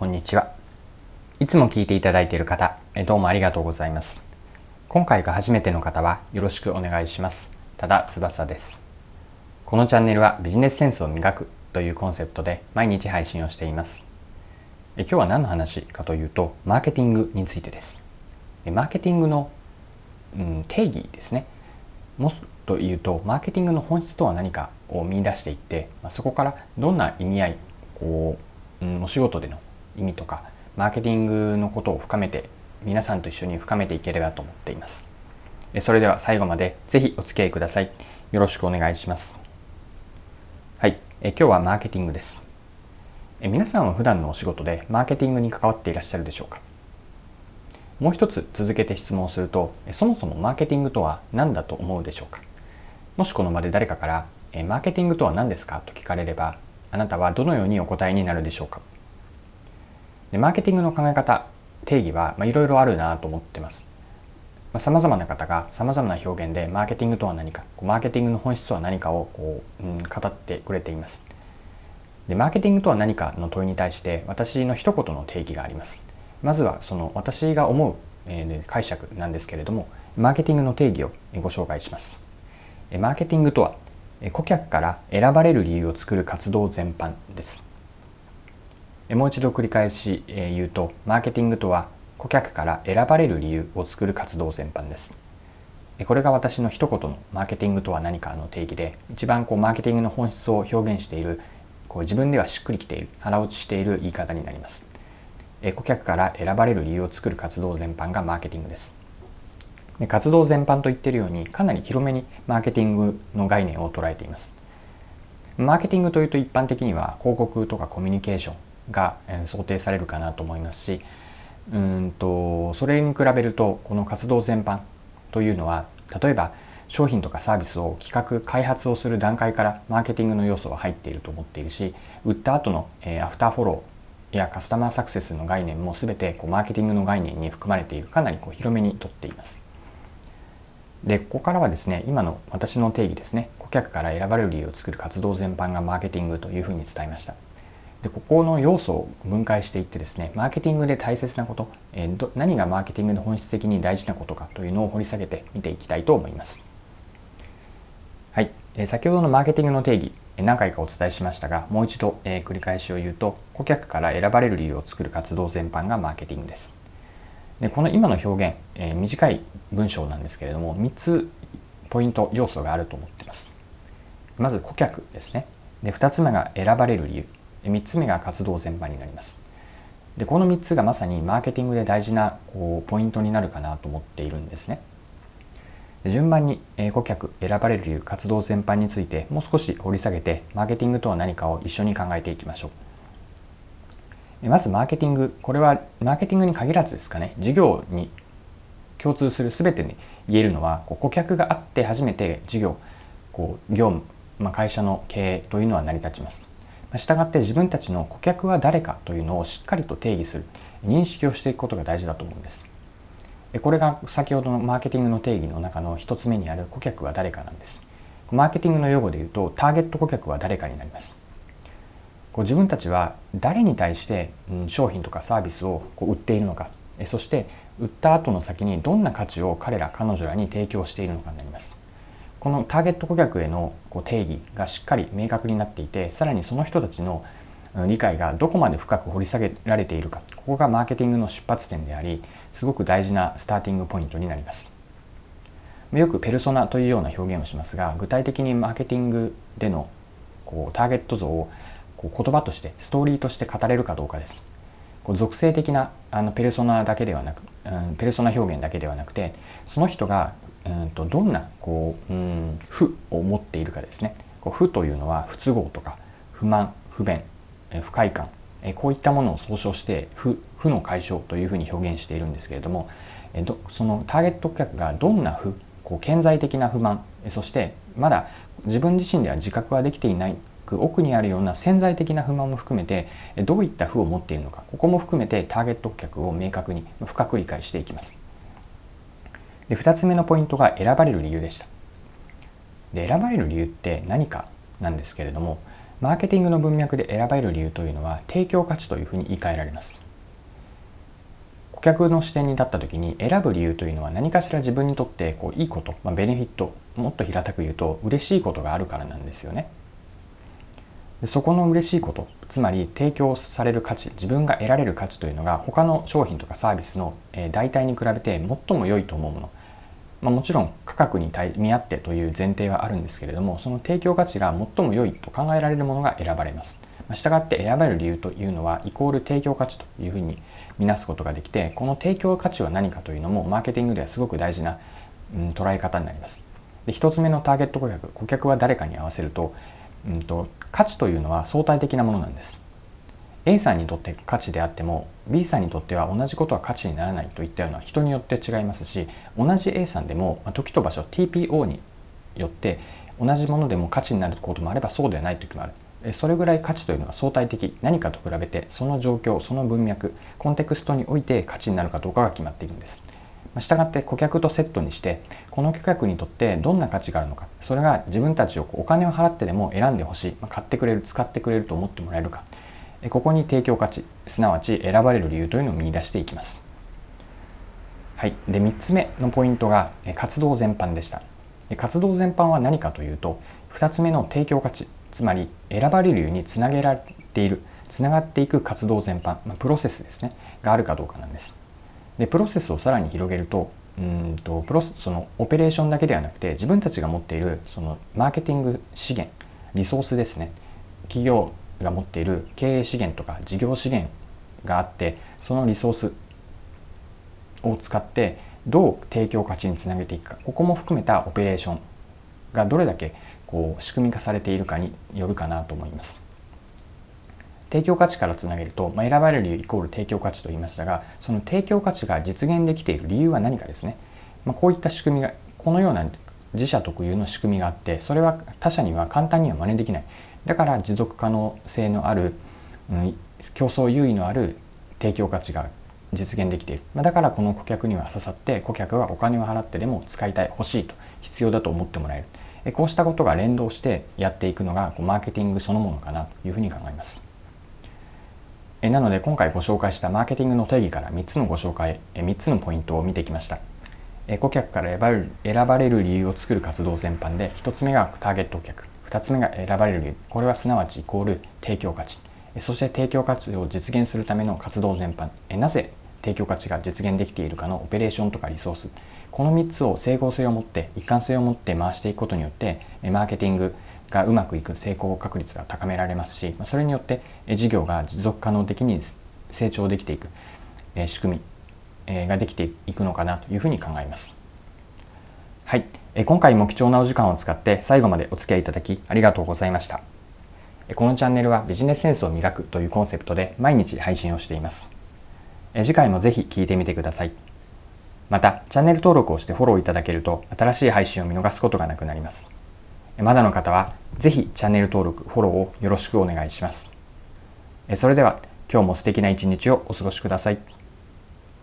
こんにちは。いつも聞いていただいている方どうもありがとうございます。今回が初めての方はよろしくお願いします。ただ翼です。このチャンネルはビジネスセンスを磨くというコンセプトで毎日配信をしています。今日は何の話かというとマーケティングについてです。マーケティングの、うん、定義ですね。もっと言うとマーケティングの本質とは何かを見出していって、ま、そこからどんな意味合いこう、うん、お仕事での意味とかマーケティングのことを深めて皆さんと一緒に深めていければと思っています。それでは最後までぜひお付き合いください。よろしくお願いします。はい。え今日はマーケティングです。え皆さんは普段のお仕事でマーケティングに関わっていらっしゃるでしょうか？もう一つ続けて質問するとそもそもマーケティングとは何だと思うでしょうか？もしこの場で誰かからマーケティングとは何ですか？と聞かれればあなたはどのようにお答えになるでしょうか？でマーケティングの考え方定義はいろいろあるなと思ってます。さまざ、まな方がさまざまな表現でマーケティングとは何かマーケティングの本質とは何かをこう、うん、語ってくれています。でマーケティングとは何かの問いに対して私の一言の定義があります。まずはその私が思う、えー、解釈なんですけれどもマーケティングの定義をご紹介します。マーケティングとは顧客から選ばれる理由を作る活動全般です。もう一度繰り返し言うとマーケティングとは顧客から選ばれる理由を作る活動全般です。これが私の一言のマーケティングとは何かの定義で一番こうマーケティングの本質を表現しているこう自分ではしっくりきている腹落ちしている言い方になります。顧客から選ばれる理由を作る活動全般がマーケティングです。で活動全般と言っているようにかなり広めにマーケティングの概念を捉えています。マーケティングというと一般的には広告とかコミュニケーションが想定されるかなと思いますしうんとそれに比べるとこの活動全般というのは例えば商品とかサービスを企画開発をする段階からマーケティングの要素は入っていると思っているし売った後の、えアフターフォローやカスタマーサクセスの概念も全てこうマーケティングの概念に含まれているかなりこう広めにとっています。でここからはですね今の私の定義ですね顧客から選ばれる理由を作る活動全般がマーケティングというふうに伝えました。でここの要素を分解していってですねマーケティングで大切なこと、えー、ど何がマーケティングの本質的に大事なことかというのを掘り下げて見ていきたいと思います。はい、えー、先ほどのマーケティングの定義何回かお伝えしましたがもう一度、え、繰り返しを言うと顧客から選ばれる理由を作る活動全般がマーケティングです。でこの今の表現、え、短い文章なんですけれども3つポイント要素があると思っています。まず顧客ですね。で2つ目が選ばれる理由3つ目が活動全般になります。でこの3つがまさにマーケティングで大事なこうポイントになるかなと思っているんですね。順番に顧客選ばれる理由活動全般についてもう少し掘り下げてマーケティングとは何かを一緒に考えていきましょう。まずマーケティングこれはマーケティングに限らずですかね事業に共通する全てに言えるのは顧客があって初めて事業こう業務、まあ、会社の経営というのは成り立ちます。したがって自分たちの顧客は誰かというのをしっかりと定義する。認識をしていくことが大事だと思うんです。これが先ほどのマーケティングの定義の中の一つ目にある顧客は誰かなんです。マーケティングの用語で言うとターゲット顧客は誰かになります。こう自分たちは誰に対して、商品とかサービスをこう売っているのか。そして売った後の先にどんな価値を彼ら彼女らに提供しているのかになります。このターゲット顧客へのこう定義がしっかり明確になっていてさらにその人たちの理解がどこまで深く掘り下げられているかここがマーケティングの出発点でありすごく大事なスターティングポイントになります。よくペルソナというような表現をしますが具体的にマーケティングでのこうターゲット像をこう言葉としてストーリーとして語れるかどうかです。こう属性的なあのペルソナだけではなく、うん、ペルソナ表現だけではなくてその人がうんとどんなこう、うん、負を持っているかですねこう負というのは不都合とか不満不便不快感こういったものを総称して負負の解消というふうに表現しているんですけれどもどそのターゲット顧客がどんな負こう顕在的な不満そしてまだ自分自身では自覚はできていない奥にあるような潜在的な不満も含めてどういった負を持っているのかここも含めてターゲット顧客を明確に深く理解していきます。で2つ目のポイントが選ばれる理由でした。で選ばれる理由って何かなんですけれどもマーケティングの文脈で選ばれる理由というのは提供価値というふうに言い換えられます。顧客の視点に立った時に選ぶ理由というのは何かしら自分にとってこういいこと、まあ、ベネフィットもっと平たく言うと嬉しいことがあるからなんですよね。でそこの嬉しいことつまり提供される価値自分が得られる価値というのが他の商品とかサービスの代替に比べて最も良いと思うもの。まあ、もちろん価格に見合ってという前提はあるんですけれどもその提供価値が最も良いと考えられるものが選ばれます。まあ、したがって選ばれる理由というのはイコール提供価値というふうに見なすことができてこの提供価値は何かというのもマーケティングではすごく大事な、うん、捉え方になります。で1つ目のターゲット顧客顧客は誰かに合わせると,、うんと価値というのは相対的なものなんです。A さんにとって価値であっても B さんにとっては同じことは価値にならないといったような人によって違いますし同じ A さんでも時と場所 TPO によって同じものでも価値になることもあればそうではない時もある。それぐらい価値というのは相対的何かと比べてその状況その文脈コンテクストにおいて価値になるかどうかが決まっているんです。したがって顧客とセットにしてこの顧客にとってどんな価値があるのか。それが自分たちをお金を払ってでも選んでほしい。買ってくれる使ってくれると思ってもらえるか。ここに提供価値すなわち選ばれる理由というのを見出していきます。はい、で3つ目のポイントが活動全般でした。活動全般は何かというと2つ目の提供価値つまり選ばれる理由につなげられているつながっていく活動全般、プロセスですねがあるかどうかなんです。でプロセスをさらに広げるとうんとプロそのオペレーションだけではなくて自分たちが持っているそのマーケティング資源リソースですね。企業が持っている経営資源とか事業資源があってそのリソースを使ってどう提供価値につなげていくかここも含めたオペレーションがどれだけこう仕組み化されているかによるかなと思います。提供価値からつなげると、まあ、選ばれる理由イコール提供価値と言いましたがその提供価値が実現できている理由は何かですね、まあ、こういった仕組みがこのような自社特有の仕組みがあってそれは他社には簡単には真似できないだから持続可能性のある、うん、競争優位のある提供価値が実現できている、まあ、だからこの顧客には刺さって顧客はお金を払ってでも使いたい欲しいと必要だと思ってもらえる。こうしたことが連動してやっていくのがマーケティングそのものかなというふうに考えます。なので今回ご紹介したマーケティングの定義から3つのご紹介3つのポイントを見てきました。顧客から選ばれる理由を作る活動全般で1つ目がターゲット顧客。2つ目が選ばれる理由。これはすなわちイコール提供価値。そして提供価値を実現するための活動全般。なぜ提供価値が実現できているかのオペレーションとかリソース。この3つを整合性を持って一貫性を持って回していくことによってマーケティングがうまくいく成功確率が高められますしそれによって事業が持続可能的に成長できていく仕組みができていくのかなというふうに考えます。はい、今回も貴重なお時間を使って最後までお付き合いいただきありがとうございました。このチャンネルはビジネスセンスを磨くというコンセプトで毎日配信をしています。次回もぜひ聴いてみてください。また、チャンネル登録をしてフォローいただけると新しい配信を見逃すことがなくなります。まだの方はぜひチャンネル登録、フォローをよろしくお願いします。それでは今日も素敵な一日をお過ごしください。